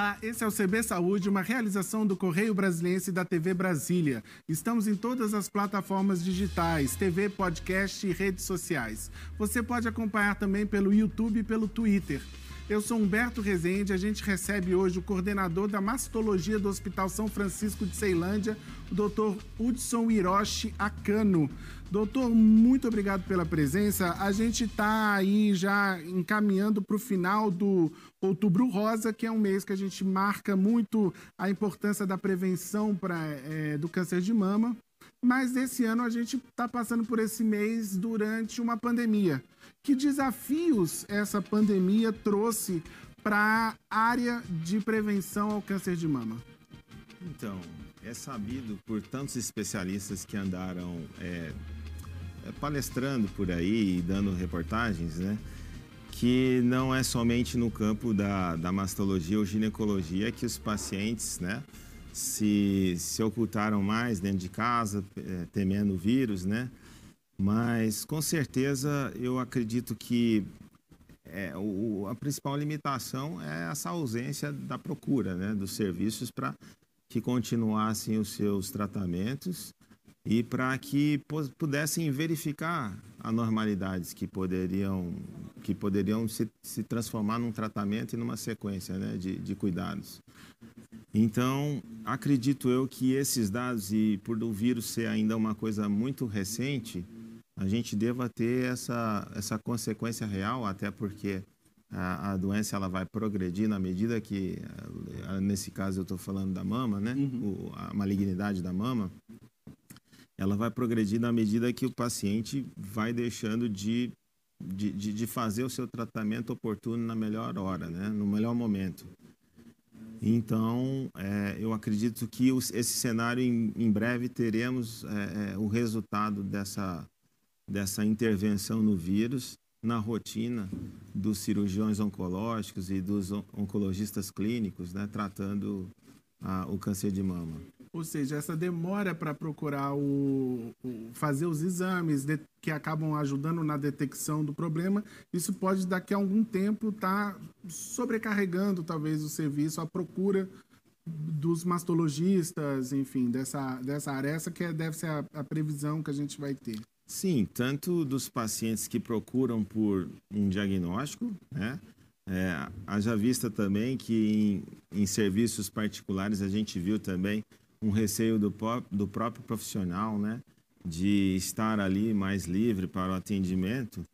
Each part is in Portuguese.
Olá, esse é o CB Saúde, uma realização do Correio Brasiliense da TV Brasília. Estamos em todas as plataformas digitais, TV, podcast e redes sociais. Você pode acompanhar também pelo YouTube e pelo Twitter. Eu sou Humberto Rezende, a gente recebe hoje o coordenador da mastologia do Hospital São Francisco de Ceilândia, o Dr. Hudson Hiroshi Akano. Doutor, muito obrigado pela presença. A gente está aí já encaminhando para o final do Outubro Rosa, que é um mês que a gente marca muito a importância da prevenção pra, é, do câncer de mama. Mas esse ano a gente está passando por esse mês durante uma pandemia. Que desafios essa pandemia trouxe para a área de prevenção ao câncer de mama? Então, é sabido por tantos especialistas que andaram é, é, palestrando por aí e dando reportagens, né? Que não é somente no campo da, da mastologia ou ginecologia que os pacientes, né? Se, se ocultaram mais dentro de casa, é, temendo o vírus, né? Mas com certeza eu acredito que é, o, a principal limitação é essa ausência da procura né, dos serviços para que continuassem os seus tratamentos e para que pudessem verificar anormalidades que poderiam, que poderiam se, se transformar num tratamento e numa sequência né, de, de cuidados. Então, acredito eu que esses dados, e por o vírus ser ainda uma coisa muito recente, a gente deva ter essa, essa consequência real, até porque a, a doença ela vai progredir na medida que, eh, nesse caso eu estou falando da mama, né? Uhum. O, a malignidade da mama, ela vai progredir na medida que o paciente vai deixando de, de, de, de fazer o seu tratamento oportuno na melhor hora, né? no melhor momento. Então, é, eu acredito que os, esse cenário, em, em breve, teremos é, é, o resultado dessa, dessa intervenção no vírus na rotina dos cirurgiões oncológicos e dos oncologistas clínicos, né, tratando a, o câncer de mama. Ou seja, essa demora para procurar o, o, fazer os exames de, que acabam ajudando na detecção do problema, isso pode daqui a algum tempo estar tá sobrecarregando talvez o serviço, a procura dos mastologistas, enfim, dessa, dessa área. Essa que é, deve ser a, a previsão que a gente vai ter. Sim, tanto dos pacientes que procuram por um diagnóstico, né? É, haja vista também que em, em, serviços particulares a gente viu também um receio do, do próprio profissional, né? De estar ali mais livre para o atendimento,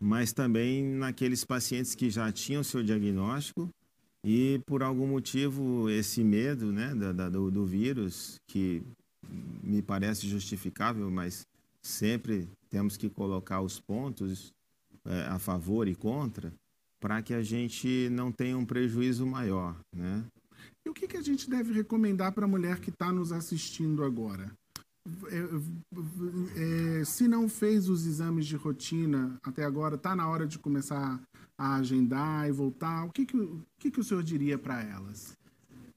mas também naqueles pacientes que já tinham seu diagnóstico e por algum motivo esse medo, né, do, do vírus, que me parece justificável, mas sempre temos que colocar os pontos é, a favor e contra para que a gente não tenha um prejuízo maior, né? E o que, que a gente deve recomendar para a mulher que está nos assistindo agora? É, é, se não fez os exames de rotina até agora, está na hora de começar a agendar e voltar. O que, que, o, que, que o senhor diria para elas?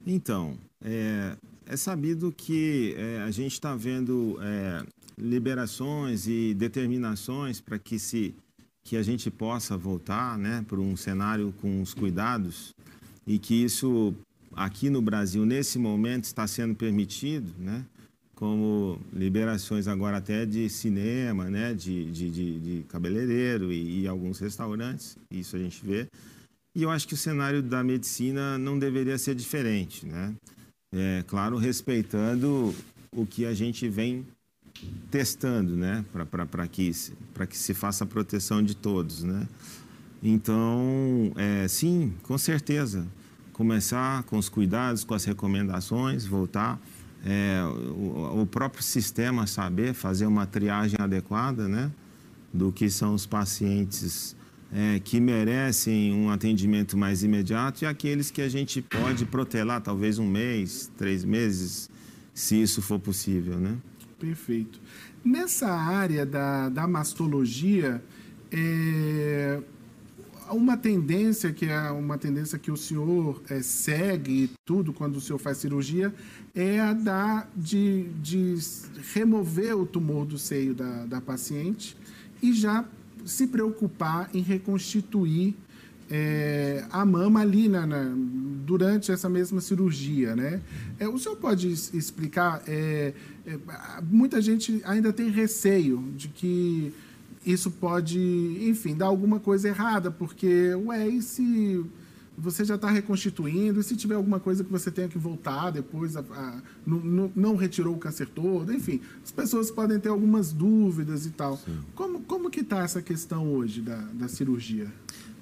Então, é, é sabido que é, a gente está vendo é, liberações e determinações para que se que a gente possa voltar, né, para um cenário com os cuidados e que isso aqui no Brasil nesse momento está sendo permitido, né, como liberações agora até de cinema, né, de, de, de, de cabeleireiro e, e alguns restaurantes, isso a gente vê. E eu acho que o cenário da medicina não deveria ser diferente, né? É, claro, respeitando o que a gente vem testando, né, para que, que se faça a proteção de todos, né. Então, é, sim, com certeza, começar com os cuidados, com as recomendações, voltar, é, o, o, próprio sistema saber fazer uma triagem adequada, né, do que são os pacientes é, que merecem um atendimento mais imediato e aqueles que a gente pode protelar talvez um mês, três meses, se isso for possível, né? Perfeito. Nessa área da, da mastologia, é, uma tendência que é uma tendência que o senhor é, segue tudo quando o senhor faz cirurgia é a da, de, de remover o tumor do seio da, da paciente e já se preocupar em reconstituir é, a mama ali na, na, durante essa mesma cirurgia, né? É, o senhor pode explicar? É, é, muita gente ainda tem receio de que isso pode, enfim, dar alguma coisa errada, porque, ué, e se você já está reconstituindo, e se tiver alguma coisa que você tenha que voltar depois, a, a, não, não, retirou o câncer todo, enfim, as pessoas podem ter algumas dúvidas e tal. Como, como que está essa questão hoje da, da cirurgia?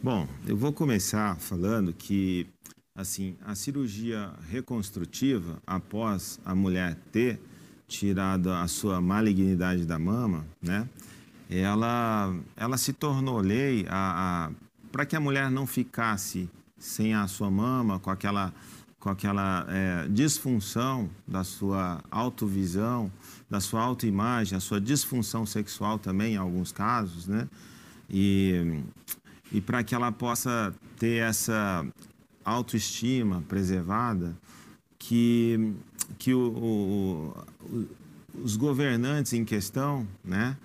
Bom, eu vou começar falando que, assim, a cirurgia reconstrutiva, após a mulher ter tirado a sua malignidade da mama, né, ela, ela se tornou lei a, a para que a mulher não ficasse sem a sua mama, com aquela, com aquela é, disfunção da sua autovisão, da sua autoimagem, a sua disfunção sexual também, em alguns casos, né? E, e para que ela possa ter essa autoestima preservada, que, que o, o, o, os governantes em questão, né?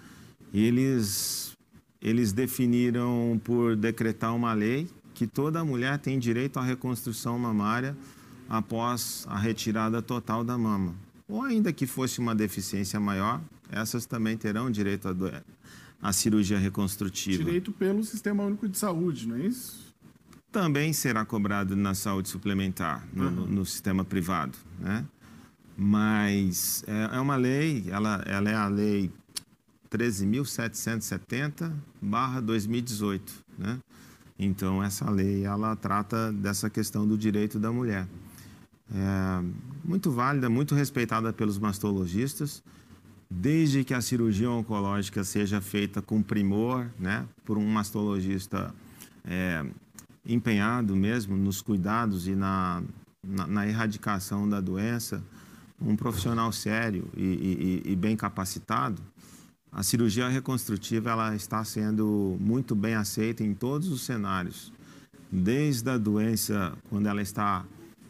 Eles, eles definiram por decretar uma lei que toda mulher tem direito à reconstrução mamária após a retirada total da mama. Ou ainda que fosse uma deficiência maior, essas também terão direito à, cirurgia reconstrutiva. Direito pelo Sistema Único de Saúde, não é isso? Também será cobrado na saúde suplementar, no, uhum. no sistema privado, né? Mas é, é uma lei, ela, ela é a lei 13.770/2018, né? Então, essa lei, ela trata dessa questão do direito da mulher. É muito válida, muito respeitada pelos mastologistas, desde que a cirurgia oncológica seja feita com primor, né, por um mastologista é, empenhado mesmo nos cuidados e na, na, na, erradicação da doença, um profissional sério e, e, e bem capacitado, a cirurgia reconstrutiva ela está sendo muito bem aceita em todos os cenários, desde a doença quando ela está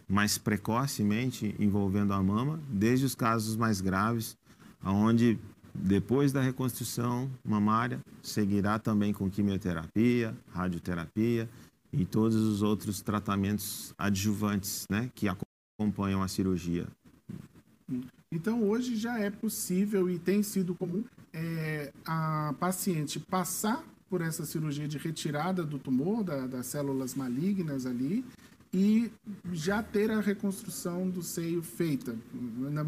mais precocemente envolvendo a mama, desde os casos mais graves, onde depois da reconstrução mamária seguirá também com quimioterapia, radioterapia e todos os outros tratamentos adjuvantes, né, que acompanham a cirurgia. Então, hoje já é possível e tem sido comum é, a paciente passar por essa cirurgia de retirada do tumor, da, das células malignas ali, e já ter a reconstrução do seio feita na,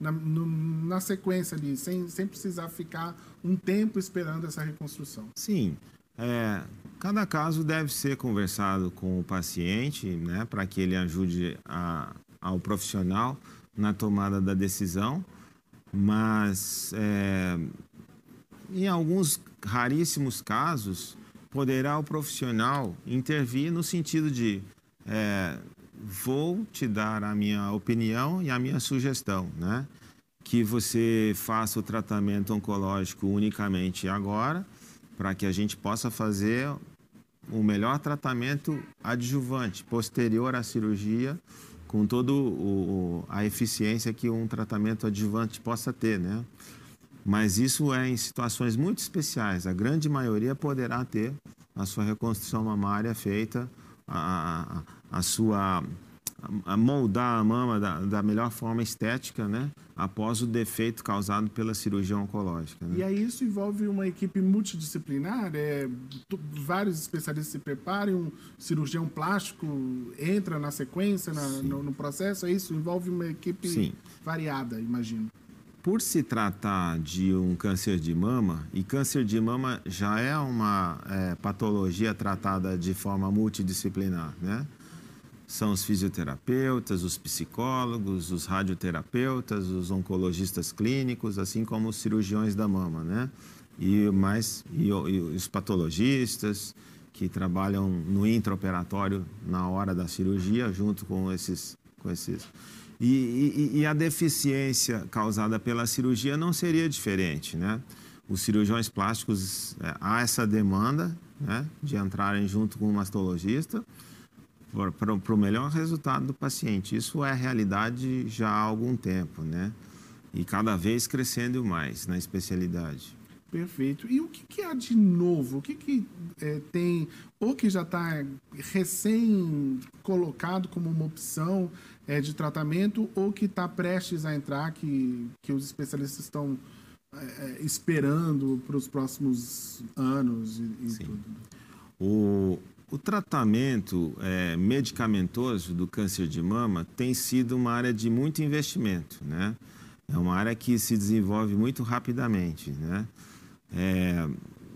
na, na sequência ali, sem, sem precisar ficar um tempo esperando essa reconstrução. Sim. É, cada caso deve ser conversado com o paciente, né, para que ele ajude a, ao profissional na tomada da decisão, mas é, em alguns raríssimos casos poderá o profissional intervir no sentido de é, vou te dar a minha opinião e a minha sugestão, né? Que você faça o tratamento oncológico unicamente agora, para que a gente possa fazer o melhor tratamento adjuvante, posterior à cirurgia, com toda a eficiência que um tratamento adjuvante possa ter, né? Mas isso é em situações muito especiais. A grande maioria poderá ter a sua reconstrução mamária feita, a, a, a sua a moldar a mama da, da, melhor forma estética, né? Após o defeito causado pela cirurgia oncológica. Né? E aí isso envolve uma equipe multidisciplinar, é, vários especialistas se preparam, um cirurgião plástico entra na sequência, na, no, no, processo, é isso? Envolve uma equipe Sim. variada, imagino. Por se tratar de um câncer de mama, e câncer de mama já é uma é, patologia tratada de forma multidisciplinar, né? São os fisioterapeutas, os psicólogos, os radioterapeutas, os oncologistas clínicos, assim como os cirurgiões da mama, né? E mais e, e os patologistas que trabalham no intraoperatório na hora da cirurgia, junto com esses com esses e, e, e a deficiência causada pela cirurgia não seria diferente, né? Os cirurgiões plásticos é, há essa demanda, né, de entrarem junto com o mastologista para o melhor resultado do paciente. Isso é realidade já há algum tempo, né? E cada vez crescendo mais na especialidade. Perfeito. E o que, que há de novo? O que, que é, tem, ou que já está recém colocado como uma opção é, de tratamento, ou que está prestes a entrar, que, que os especialistas estão é esperando para os próximos anos e, e tudo? O, o tratamento é, medicamentoso do câncer de mama tem sido uma área de muito investimento, né? É uma área que se desenvolve muito rapidamente, né? É,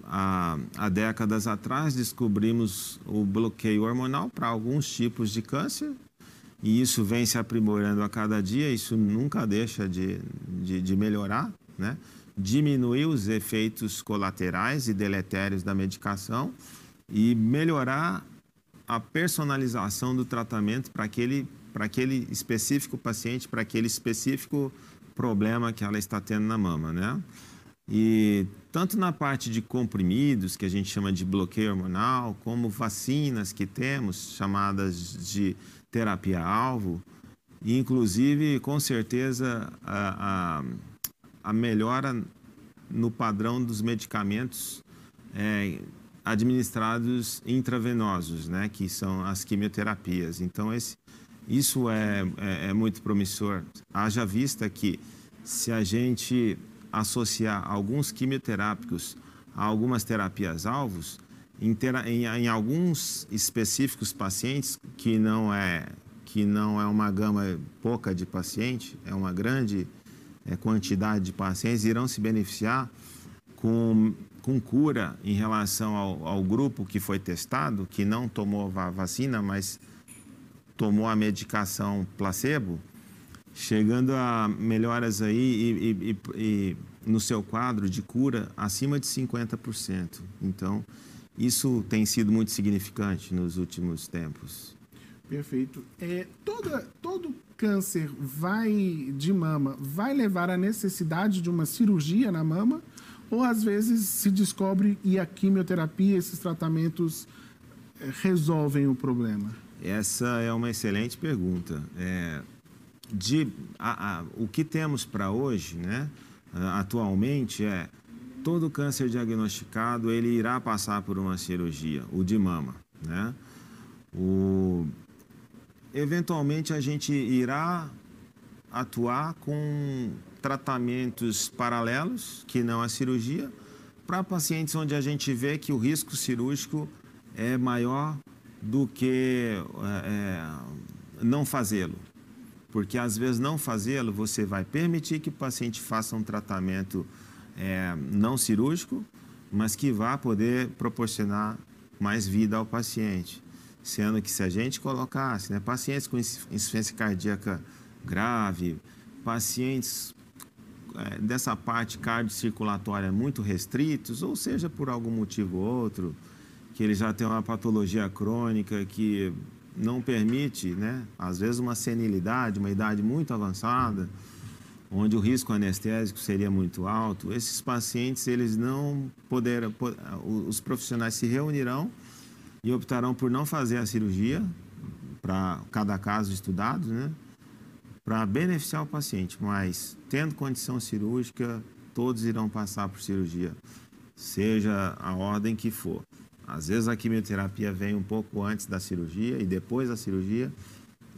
há, há décadas atrás descobrimos o bloqueio hormonal para alguns tipos de câncer e isso vem se aprimorando a cada dia, isso nunca deixa de, de, de melhorar, né? diminuir os efeitos colaterais e deletérios da medicação e melhorar a personalização do tratamento para aquele, para aquele específico paciente, para aquele específico problema que ela está tendo na mama, né? E tanto na parte de comprimidos, que a gente chama de bloqueio hormonal, como vacinas que temos, chamadas de terapia-alvo, inclusive, com certeza, a, a, a, melhora no padrão dos medicamentos é, administrados intravenosos, né, que são as quimioterapias. Então, esse, isso é, é, é muito promissor. Haja vista que se a gente associar alguns quimioterápicos a algumas terapias-alvos, em, em, em, alguns específicos pacientes, que não é, que não é uma gama pouca de paciente, é uma grande é, quantidade de pacientes, irão se beneficiar com, com cura em relação ao, ao grupo que foi testado, que não tomou a vacina, mas tomou a medicação placebo, chegando a melhoras aí e, e, e, no seu quadro de cura acima de 50%. Então, isso tem sido muito significante nos últimos tempos. Perfeito. É, toda, todo câncer vai de mama vai levar à necessidade de uma cirurgia na mama? Ou às vezes se descobre e a quimioterapia, esses tratamentos é, resolvem o problema? Essa é uma excelente pergunta. É, de a, a, o que temos para hoje, né, atualmente é todo câncer diagnosticado ele irá passar por uma cirurgia, o de mama, né? O eventualmente a gente irá atuar com tratamentos paralelos, que não a cirurgia, para pacientes onde a gente vê que o risco cirúrgico é maior do que é, não fazê-lo porque às vezes não fazê-lo, você vai permitir que o paciente faça um tratamento é, não cirúrgico, mas que vá poder proporcionar mais vida ao paciente. Sendo que se a gente colocasse né, pacientes com insuficiência cardíaca grave, pacientes é, dessa parte cardiocirculatória muito restritos, ou seja, por algum motivo ou outro, que ele já tem uma patologia crônica que não permite, né, às vezes, uma senilidade, uma idade muito avançada, onde o risco anestésico seria muito alto, esses pacientes, eles não poderão, os profissionais se reunirão e optarão por não fazer a cirurgia, para cada caso estudado, né, para beneficiar o paciente, mas tendo condição cirúrgica, todos irão passar por cirurgia, seja a ordem que for. Às vezes a quimioterapia vem um pouco antes da cirurgia e depois da cirurgia.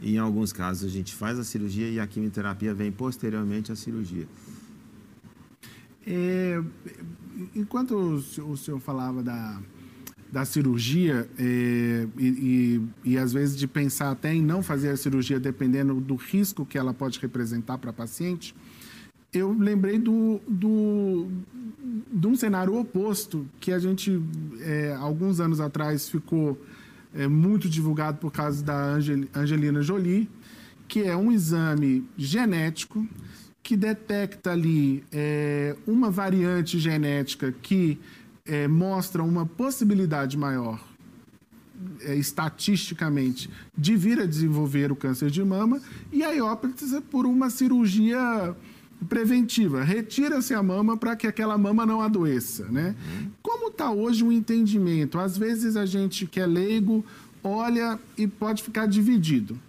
E em alguns casos a gente faz a cirurgia e a quimioterapia vem posteriormente à cirurgia. É, enquanto o senhor falava da, da cirurgia é, e, e, e, às vezes de pensar até em não fazer a cirurgia dependendo do risco que ela pode representar para a paciente, eu lembrei do, do, de um cenário oposto que a gente, é, alguns anos atrás, ficou é, muito divulgado por causa da Angel, Angelina Jolie, que é um exame genético que detecta ali é, uma variante genética que é, mostra uma possibilidade maior é, estatisticamente de vir a desenvolver o câncer de mama e aí opta por uma cirurgia preventiva. Retira-se a mama para que aquela mama não adoeça, né? Uhum. Como está hoje o entendimento? Às vezes a gente que é leigo olha e pode ficar dividido.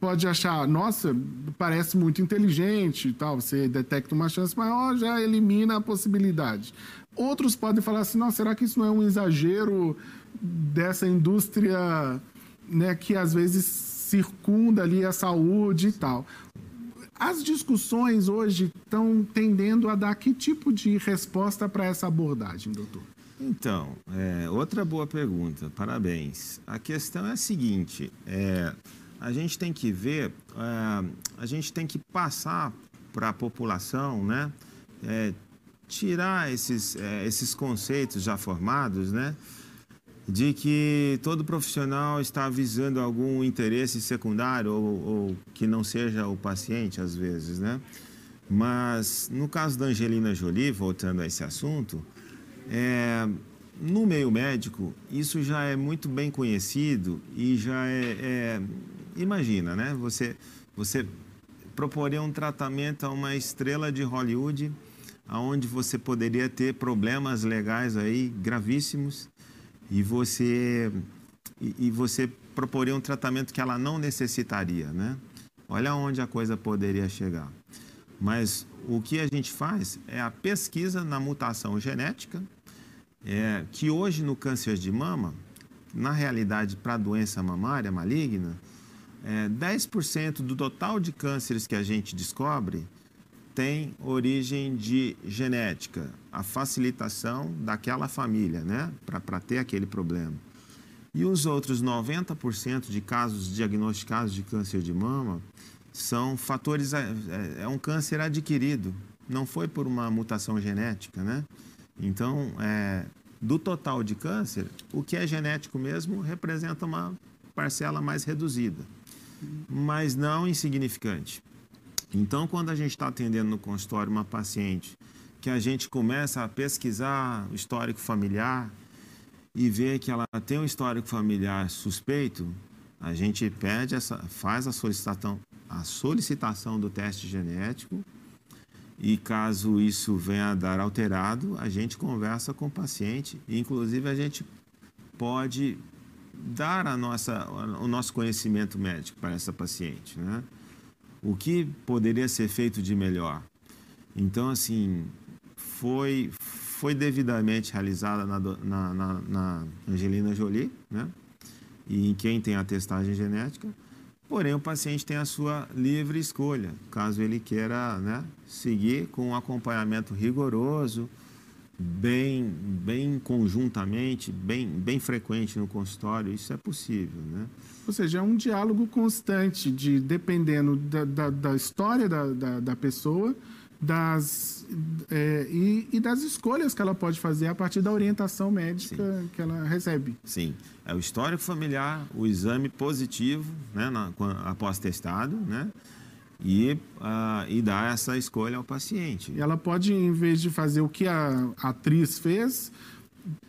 pode achar, nossa, parece muito inteligente e tal, você detecta uma chance maior, já elimina a possibilidade. Outros podem falar assim, não, será que isso não é um exagero dessa indústria né, que às vezes circunda ali a saúde e tal? As discussões hoje estão tendendo a dar que tipo de resposta para essa abordagem, doutor? Então, é, outra boa pergunta, parabéns. A questão é a seguinte: é, a gente tem que ver, é, a gente tem que passar para a população, né? Tirar esses, é, esses conceitos já formados, né? De que todo profissional está visando algum interesse secundário ou, ou que não seja o paciente, às vezes, né? Mas no caso da Angelina Jolie, voltando a esse assunto, é, no meio médico, isso já é muito bem conhecido e já é, é imagina, né? Você, você proporia um tratamento a uma estrela de Hollywood, aonde você poderia ter problemas legais aí gravíssimos e você e, você proporia um tratamento que ela não necessitaria, né? Olha onde a coisa poderia chegar. Mas o que a gente faz é a pesquisa na mutação genética, é, que hoje no câncer de mama, na realidade para a doença mamária maligna, é, 10% do total de cânceres que a gente descobre tem origem de genética, a facilitação daquela família, né, para ter aquele problema. E os outros 90% de casos diagnosticados de câncer de mama são fatores, é, é, é um câncer adquirido, não foi por uma mutação genética, né? Então, é, do total de câncer, o que é genético mesmo representa uma parcela mais reduzida mas não insignificante. Então, quando a gente está atendendo no consultório uma paciente que a gente começa a pesquisar o histórico familiar e vê que ela tem um histórico familiar suspeito, a gente pede essa, faz a solicitação, a solicitação do teste genético e caso isso venha a dar alterado, a gente conversa com o paciente, inclusive a gente pode dar a nossa, o nosso conhecimento médico para essa paciente, né? O que poderia ser feito de melhor? Então, assim, foi, foi devidamente realizada na, na, na, na Angelina Jolie, né? E em quem tem a testagem genética. Porém, o paciente tem a sua livre escolha, caso ele queira né, seguir com um acompanhamento rigoroso, bem, bem conjuntamente, bem, bem frequente no consultório, isso é possível, né? Ou seja, é um diálogo constante de, dependendo da, da, da história da, da, da, pessoa das, é, e, e, das escolhas que ela pode fazer a partir da orientação médica Sim. que ela recebe. Sim, é o histórico familiar, o exame positivo, né, na, após testado, né? E, uh, e dar essa escolha ao paciente. E ela pode, em vez de fazer o que a atriz fez,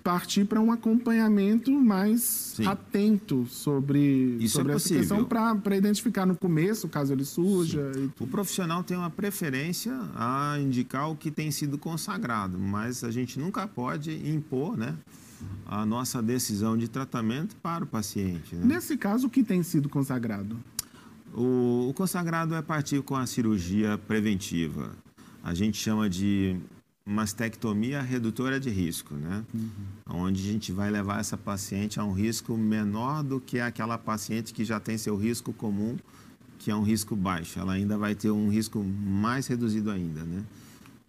partir para um acompanhamento mais Sim. atento sobre, Isso é sobre é essa questão para identificar no começo, caso ele surja. O profissional tem uma preferência a indicar o que tem sido consagrado, mas a gente nunca pode impor, né? A nossa decisão de tratamento para o paciente. Né? Nesse caso, o que tem sido consagrado? O, o consagrado é partir com a cirurgia preventiva. A gente chama de mastectomia redutora de risco, né? Uhum. Onde a gente vai levar essa paciente a um risco menor do que aquela paciente que já tem seu risco comum, que é um risco baixo. Ela ainda vai ter um risco mais reduzido ainda, né?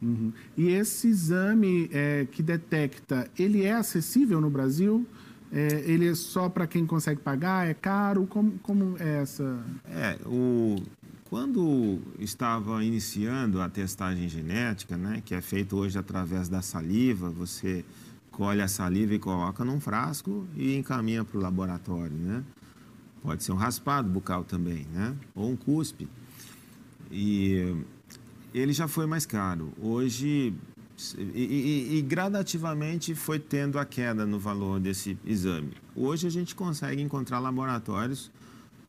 Uhum. E esse exame é, que detecta, ele é acessível no Brasil? É, ele é só para quem consegue pagar? É caro? Como, como é essa? É, o, quando estava iniciando a testagem genética, né, que é feito hoje através da saliva, você colhe a saliva e coloca num frasco e encaminha para o laboratório, né? Pode ser um raspado bucal também, né? Ou um cuspe. E ele já foi mais caro. Hoje e, e, e, gradativamente foi tendo a queda no valor desse exame. Hoje a gente consegue encontrar laboratórios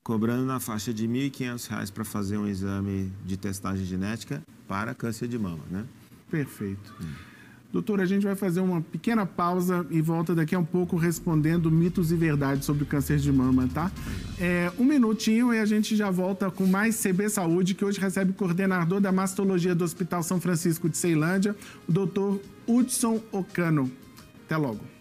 cobrando na faixa de R$ 1.500 para fazer um exame de testagem genética para câncer de mama, né? Perfeito. Hum. Doutor, a gente vai fazer uma pequena pausa e volta daqui a um pouco respondendo mitos e verdades sobre o câncer de mama, tá? É, um minutinho e a gente já volta com mais CB Saúde, que hoje recebe o coordenador da mastologia do Hospital São Francisco de Ceilândia, o doutor Hudson Ocano. Até logo.